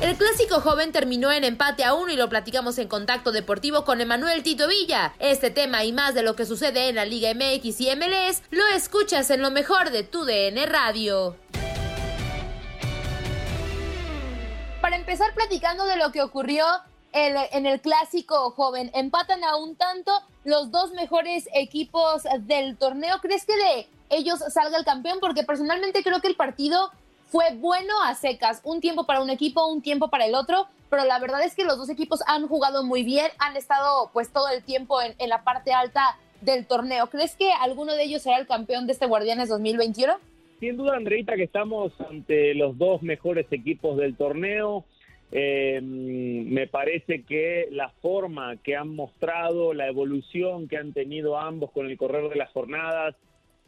El clásico joven terminó en empate a uno y lo platicamos en contacto deportivo con Emanuel Tito Villa. Este tema y más de lo que sucede en la Liga MX y MLS lo escuchas en lo mejor de tu DN Radio. Para empezar platicando de lo que ocurrió en el clásico joven, empatan a un tanto los dos mejores equipos del torneo. ¿Crees que de ellos salga el campeón? Porque personalmente creo que el partido fue bueno a secas, un tiempo para un equipo, un tiempo para el otro, pero la verdad es que los dos equipos han jugado muy bien, han estado pues todo el tiempo en, la parte alta del torneo. ¿Crees que alguno de ellos será el campeón de este Guardianes 2021? Sin duda, Andreita, que estamos ante los dos mejores equipos del torneo. Eh, me parece que la forma que han mostrado, la evolución que han tenido ambos con el correr de las jornadas,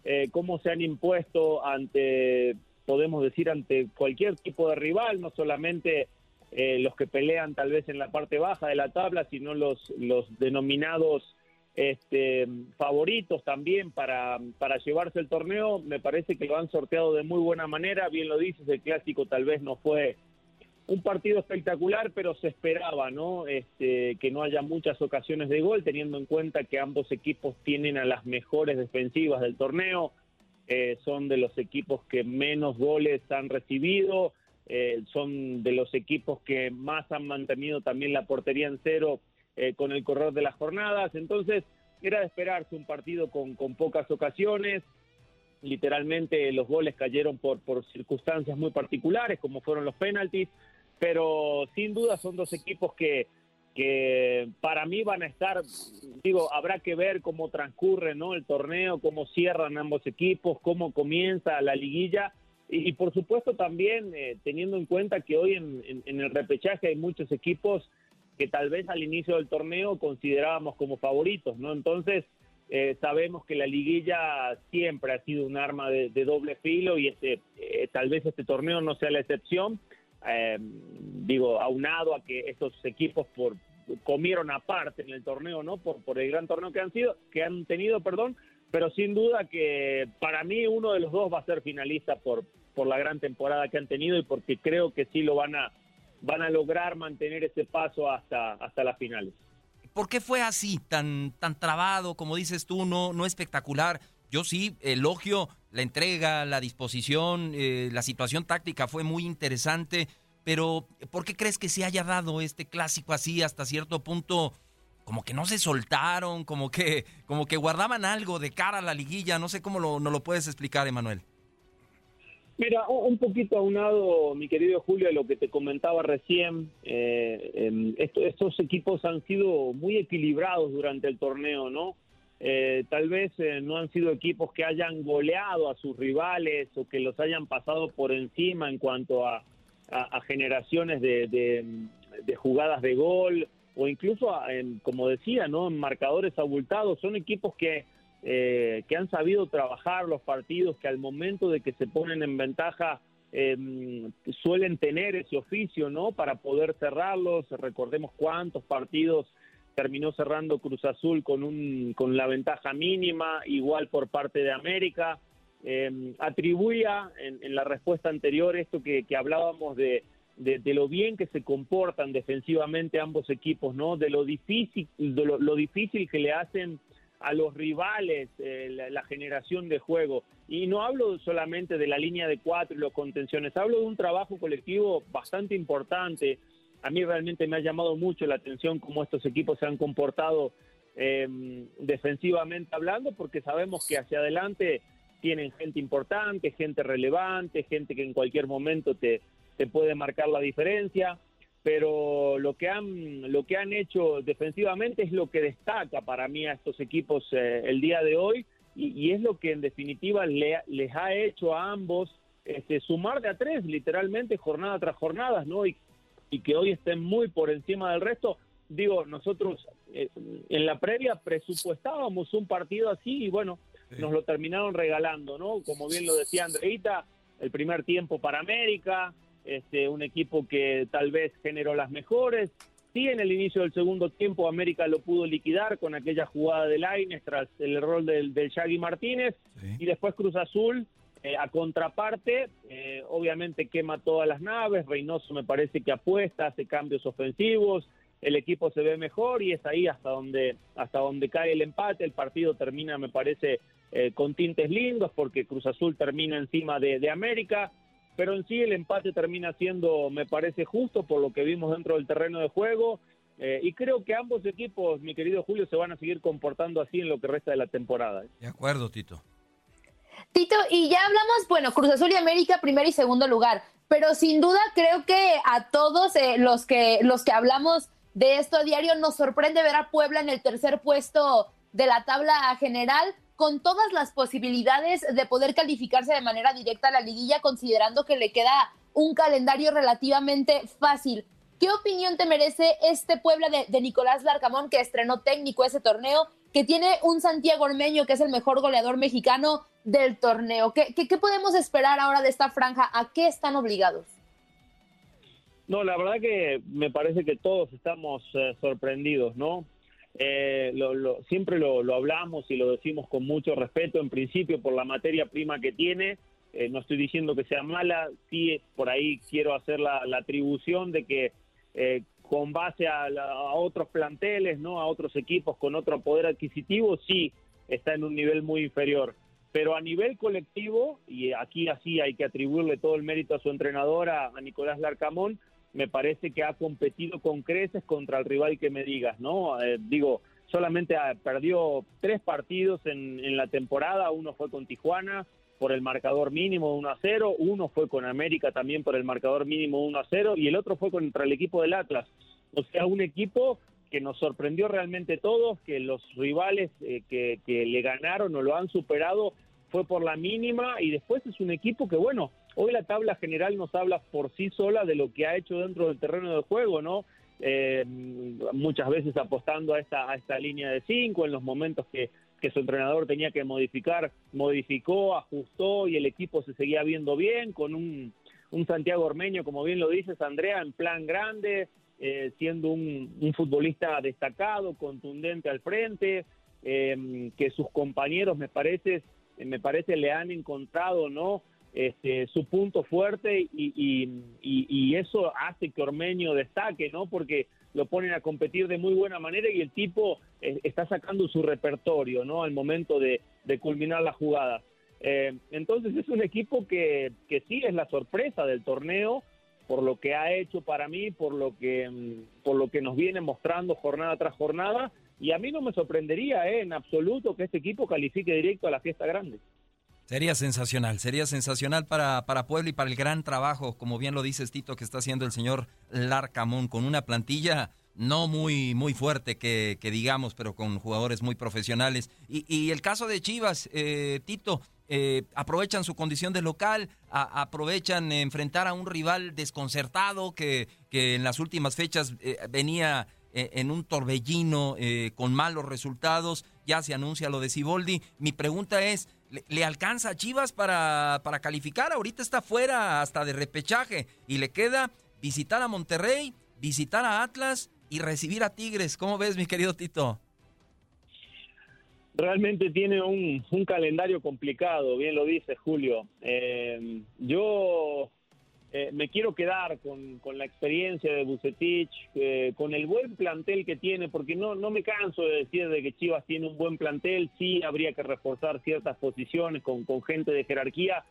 eh, cómo se han impuesto ante, podemos decir, ante cualquier tipo de rival, no solamente eh, los que pelean tal vez en la parte baja de la tabla, sino los, los denominados este, favoritos también para, para llevarse el torneo. Me parece que lo han sorteado de muy buena manera. Bien lo dices, el clásico tal vez no fue un partido espectacular, pero se esperaba, ¿no? Este, que no haya muchas ocasiones de gol, teniendo en cuenta que ambos equipos tienen a las mejores defensivas del torneo. Eh, son de los equipos que menos goles han recibido, eh, son de los equipos que más han mantenido también la portería en cero eh, con el correr de las jornadas. Entonces, era de esperarse un partido con, con pocas ocasiones. Literalmente los goles cayeron por, por circunstancias muy particulares, como fueron los penaltis, pero sin duda son dos equipos que, que para mí van a estar, digo, habrá que ver cómo transcurre ¿no? el torneo, cómo cierran ambos equipos, cómo comienza la liguilla y, por supuesto también eh, teniendo en cuenta que hoy en, el repechaje hay muchos equipos que tal vez al inicio del torneo considerábamos como favoritos, ¿no? Entonces eh, sabemos que la liguilla siempre ha sido un arma de, de doble filo y este eh, tal vez este torneo no sea la excepción. Eh, digo, aunado a que estos equipos por comieron aparte en el torneo, ¿no? Por, por el gran torneo que han sido, que han tenido, perdón, pero sin duda que para mí uno de los dos va a ser finalista por, por la gran temporada que han tenido y porque creo que sí lo van a van a lograr mantener ese paso hasta hasta las finales. ¿Por qué fue así, tan, tan trabado, como dices tú, no, no espectacular? Yo sí elogio la entrega, la disposición, eh, la situación táctica fue muy interesante, pero ¿por qué crees que se haya dado este clásico así hasta cierto punto? Como que no se soltaron, como que, como que guardaban algo de cara a la liguilla. No sé cómo lo, no lo puedes explicar, Emanuel. Mira, un poquito aunado, mi querido Julio, a lo que te comentaba recién, eh, em, esto- estos equipos han sido muy equilibrados durante el torneo, ¿no? Eh, tal vez eh, no han sido equipos que hayan goleado a sus rivales o que los hayan pasado por encima en cuanto a, generaciones de, jugadas de gol o incluso, como decía, no en marcadores abultados. Son equipos que, eh, que han sabido trabajar los partidos, que al momento de que se ponen en ventaja suelen tener ese oficio, ¿no? Para poder cerrarlos. Recordemos cuántos partidos terminó cerrando Cruz Azul con, un, con la ventaja mínima, igual por parte de América. Eh, atribuía en, la respuesta anterior esto que, hablábamos de, de, lo bien que se comportan defensivamente ambos equipos, ¿no? De lo difícil, de lo, difícil que le hacen a los rivales eh, la, generación de juego. Y no hablo solamente de la línea de cuatro y los contenciones, hablo de un trabajo colectivo bastante importante a mí realmente me ha llamado mucho la atención cómo estos equipos se han comportado em, defensivamente hablando, porque sabemos que hacia adelante tienen gente importante, gente relevante, gente que en cualquier momento te, te puede marcar la diferencia, pero lo que han lo que han hecho defensivamente es lo que destaca para mí a estos equipos eh, el día de hoy y, es lo que en definitiva les ha hecho a ambos este, sumar de a tres literalmente jornada tras jornada, ¿no? Y y que hoy estén muy por encima del resto. Digo, nosotros eh, en la previa presupuestábamos un partido así y bueno, nos lo terminaron regalando, ¿no? Como bien lo decía Andreita, el primer tiempo para América, este, un equipo que tal vez generó las mejores. Sí, en el inicio del segundo tiempo América lo pudo liquidar con aquella jugada de Laines tras el error del, del Shaggy Martínez y después Cruz Azul eh, a contraparte, eh, obviamente quema todas las naves, Reynoso me parece que apuesta, hace cambios ofensivos, el equipo se ve mejor y es ahí hasta donde, hasta donde cae el empate, el partido termina me parece eh, con tintes lindos porque Cruz Azul termina encima de, América, pero en sí el empate termina siendo me parece justo por lo que vimos dentro del terreno de juego. y creo que ambos equipos, mi querido Julio, se van a seguir comportando así en lo que resta de la temporada. De acuerdo, Tito. Tito, y ya hablamos, bueno, Cruz Azul y América, primer y segundo lugar, pero sin duda creo que a todos eh, los, que, los que hablamos de esto a diario nos sorprende ver a Puebla en el tercer puesto de la tabla general, con todas las posibilidades de poder calificarse de manera directa a la liguilla, considerando que le queda un calendario relativamente fácil. ¿Qué opinión te merece este Puebla de, Nicolás Larcamón, que estrenó técnico ese torneo, que tiene un Santiago Ormeño, que es el mejor goleador mexicano, del torneo. ¿Qué, qué, podemos esperar ahora de esta franja? ¿A qué están obligados? No, la verdad que me parece que todos estamos eh, sorprendidos, ¿no? Eh, lo, siempre lo, lo, hablamos y lo decimos con mucho respeto, en principio por la materia prima que tiene. Eh, no estoy diciendo que sea mala, sí por ahí quiero hacer la, atribución de que con base a, a, otros planteles, no, a otros equipos con otro poder adquisitivo, sí está en un nivel muy inferior pero a nivel colectivo, y aquí así hay que atribuirle todo el mérito a su entrenador, a, Nicolás Larcamón, me parece que ha competido con creces contra el rival que me digas, ¿no? Eh, digo, solamente perdió tres partidos en, la temporada, uno fue con Tijuana por el marcador mínimo 1 a 0, uno fue con América también por el marcador mínimo 1 a 0 y el otro fue contra el equipo del Atlas. O sea, un equipo que nos sorprendió realmente todos, que los rivales eh, que, le ganaron o lo han superado fue por la mínima y después es un equipo que, bueno, hoy la tabla general nos habla por sí sola de lo que ha hecho dentro del terreno de juego, ¿no? Eh, muchas veces apostando a esta, a esta línea de cinco en los momentos que, que su entrenador tenía que modificar, modificó, ajustó y el equipo se seguía viendo bien con un, un Santiago Ormeño, como bien lo dices, Andrea, en plan grande, eh, siendo un, futbolista destacado, contundente al frente, eh, que sus compañeros me parece, me parece le han encontrado no este, su punto fuerte y, eso hace que Ormeño destaque, ¿no? Porque lo ponen a competir de muy buena manera y el tipo eh, está sacando su repertorio, ¿no? Al momento de, culminar la jugada. entonces es un equipo que, que sí es la sorpresa del torneo, por lo que ha hecho para mí, por lo que mm, por lo que nos viene mostrando jornada tras jornada y a mí no me sorprendería eh, en absoluto que este equipo califique directo a la fiesta grande. Sería sensacional, sería sensacional para, para Puebla y para el gran trabajo, como bien lo dices Tito, que está haciendo el señor Larcamón, con una plantilla no muy, muy fuerte que, digamos, pero con jugadores muy profesionales. Y, el caso de Chivas, eh, Tito, eh, aprovechan su condición de local, aprovechan enfrentar a un rival desconcertado que, en las últimas fechas eh, venía en un torbellino con malos resultados. Ya se anuncia lo de Siboldi. Mi pregunta es, ¿le, alcanza a Chivas para, para calificar? Ahorita está fuera hasta de repechaje y le queda visitar a Monterrey, visitar a Atlas y recibir a Tigres. ¿Cómo ves, mi querido Tito? Realmente tiene un, calendario complicado, bien lo dice Julio. Eh, yo eh, me quiero quedar con, la experiencia de Bucetich, eh, con el buen plantel que tiene, porque no, no me canso de decir de que Chivas tiene un buen plantel, sí habría que reforzar ciertas posiciones con, con gente de jerarquía,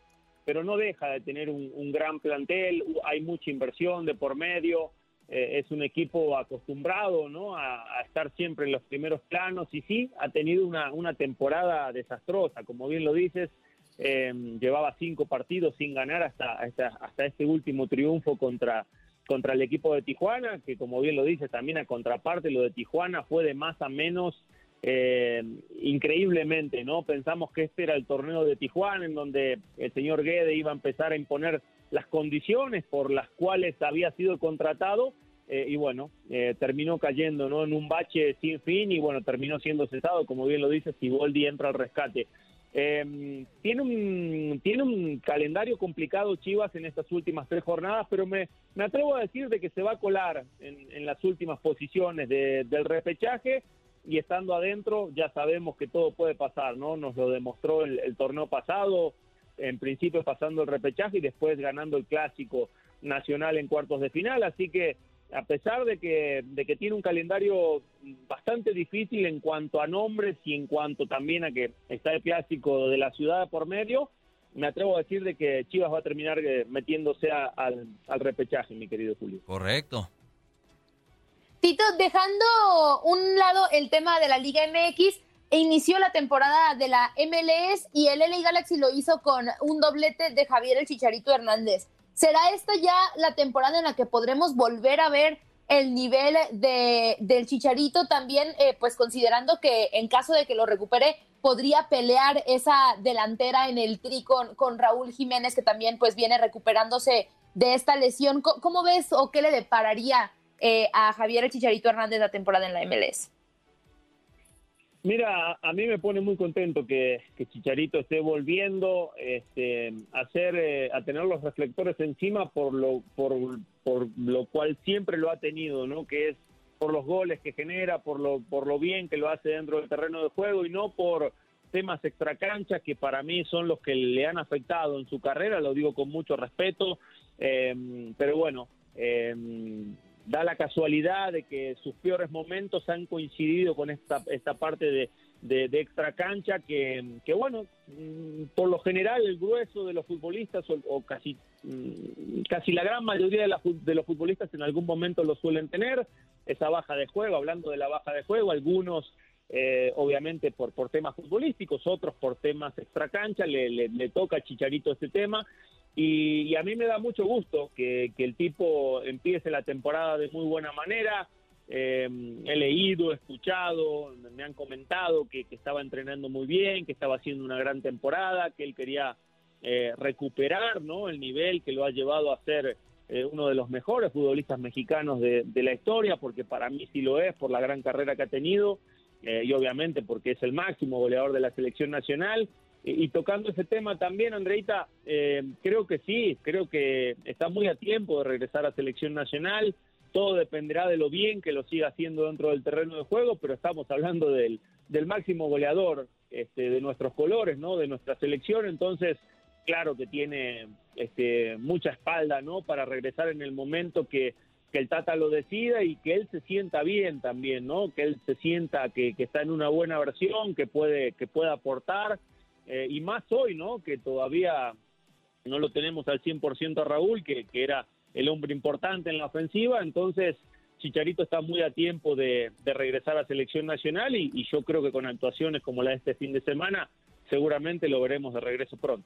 pero no deja de tener un gran plantel, hay mucha inversión de por medio. Eh, es un equipo acostumbrado ¿no? A, estar siempre en los primeros planos y sí, ha tenido una, una temporada desastrosa, como bien lo dices, eh, llevaba cinco partidos sin ganar hasta, hasta, este último triunfo contra, contra el equipo de Tijuana, que como bien lo dices, también a contraparte lo de Tijuana fue de más a menos eh, increíblemente, ¿no? Pensamos que este era el torneo de Tijuana, en donde el señor Guede iba a empezar a imponer las condiciones por las cuales había sido contratado eh, y bueno, eh, terminó cayendo ¿no? en un bache sin fin y bueno, terminó siendo cesado, como bien lo dice, Siboldi entra al rescate. Eh, tiene, un, tiene un calendario complicado Chivas en estas últimas tres jornadas, pero me, me atrevo a decir de que se va a colar en, las últimas posiciones del repechaje y estando adentro ya sabemos que todo puede pasar, ¿no? Nos lo demostró el torneo pasado, en principio pasando el repechaje y después ganando el clásico nacional en cuartos de final, así que a pesar de que, de que tiene un calendario bastante difícil en cuanto a nombres y en cuanto también a que está el clásico de la ciudad por medio, me atrevo a decir de que Chivas va a terminar eh, metiéndose al, al repechaje, mi querido Julio. Correcto. Tito, dejando un lado el tema de la Liga MX, inició la temporada de la MLS y el LA Galaxy lo hizo con un doblete de Javier el Chicharito Hernández. ¿Será esta ya la temporada en la que podremos volver a ver el nivel de, del Chicharito también, eh, pues considerando que en caso de que lo recupere, podría pelear esa delantera en el tri con, Raúl Jiménez, que también pues viene recuperándose de esta lesión. ¿Cómo, ves o qué le depararía eh, a Javier el Chicharito Hernández la temporada en la MLS? Mira, a mí me pone muy contento que, Chicharito esté volviendo este, a, eh, a tener los reflectores encima por lo, por, por lo cual siempre lo ha tenido, ¿no? Que es por los goles que genera, por lo, por lo bien que lo hace dentro del terreno de juego y no por temas extracancha que para mí son los que le han afectado en su carrera, lo digo con mucho respeto, eh, pero bueno, eh, da la casualidad de que sus peores momentos han coincidido con esta, esta parte de, de, extra cancha que, que, bueno, mm, por lo general el grueso de los futbolistas o, casi, mm, casi la gran mayoría de, de, los futbolistas en algún momento lo suelen tener, esa baja de juego, hablando de la baja de juego, algunos eh, obviamente por, por temas futbolísticos, otros por temas extra cancha, le, le, le toca a Chicharito este tema y, a mí me da mucho gusto que, el tipo empiece la temporada de muy buena manera. Eh, he leído, escuchado, me han comentado que, estaba entrenando muy bien, que estaba haciendo una gran temporada, que él quería eh, recuperar ¿no? el nivel que lo ha llevado a ser eh, uno de los mejores futbolistas mexicanos de, de, la historia, porque para mí sí lo es, por la gran carrera que ha tenido y obviamente porque es el máximo goleador de la selección nacional y, tocando ese tema también, Andreita, eh, creo que sí, creo que está muy a tiempo de regresar a selección nacional. Todo dependerá de lo bien que lo siga haciendo dentro del terreno de juego, pero estamos hablando del, del máximo goleador este, de nuestros colores, ¿no? De nuestra selección. Entonces, claro que tiene este, mucha espalda, ¿no? Para regresar en el momento que, que el Tata lo decida y que él se sienta bien también, ¿no? Que él se sienta que, que está en una buena versión, que puede, que pueda aportar eh, y más hoy, ¿no? Que todavía no lo tenemos al 100% a Raúl, que, que, era el hombre importante en la ofensiva, entonces Chicharito está muy a tiempo de, regresar a selección nacional y, y yo creo que con actuaciones como la de este fin de semana, seguramente lo veremos de regreso pronto.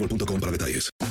boostmobile.com para detalles.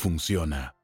funciona.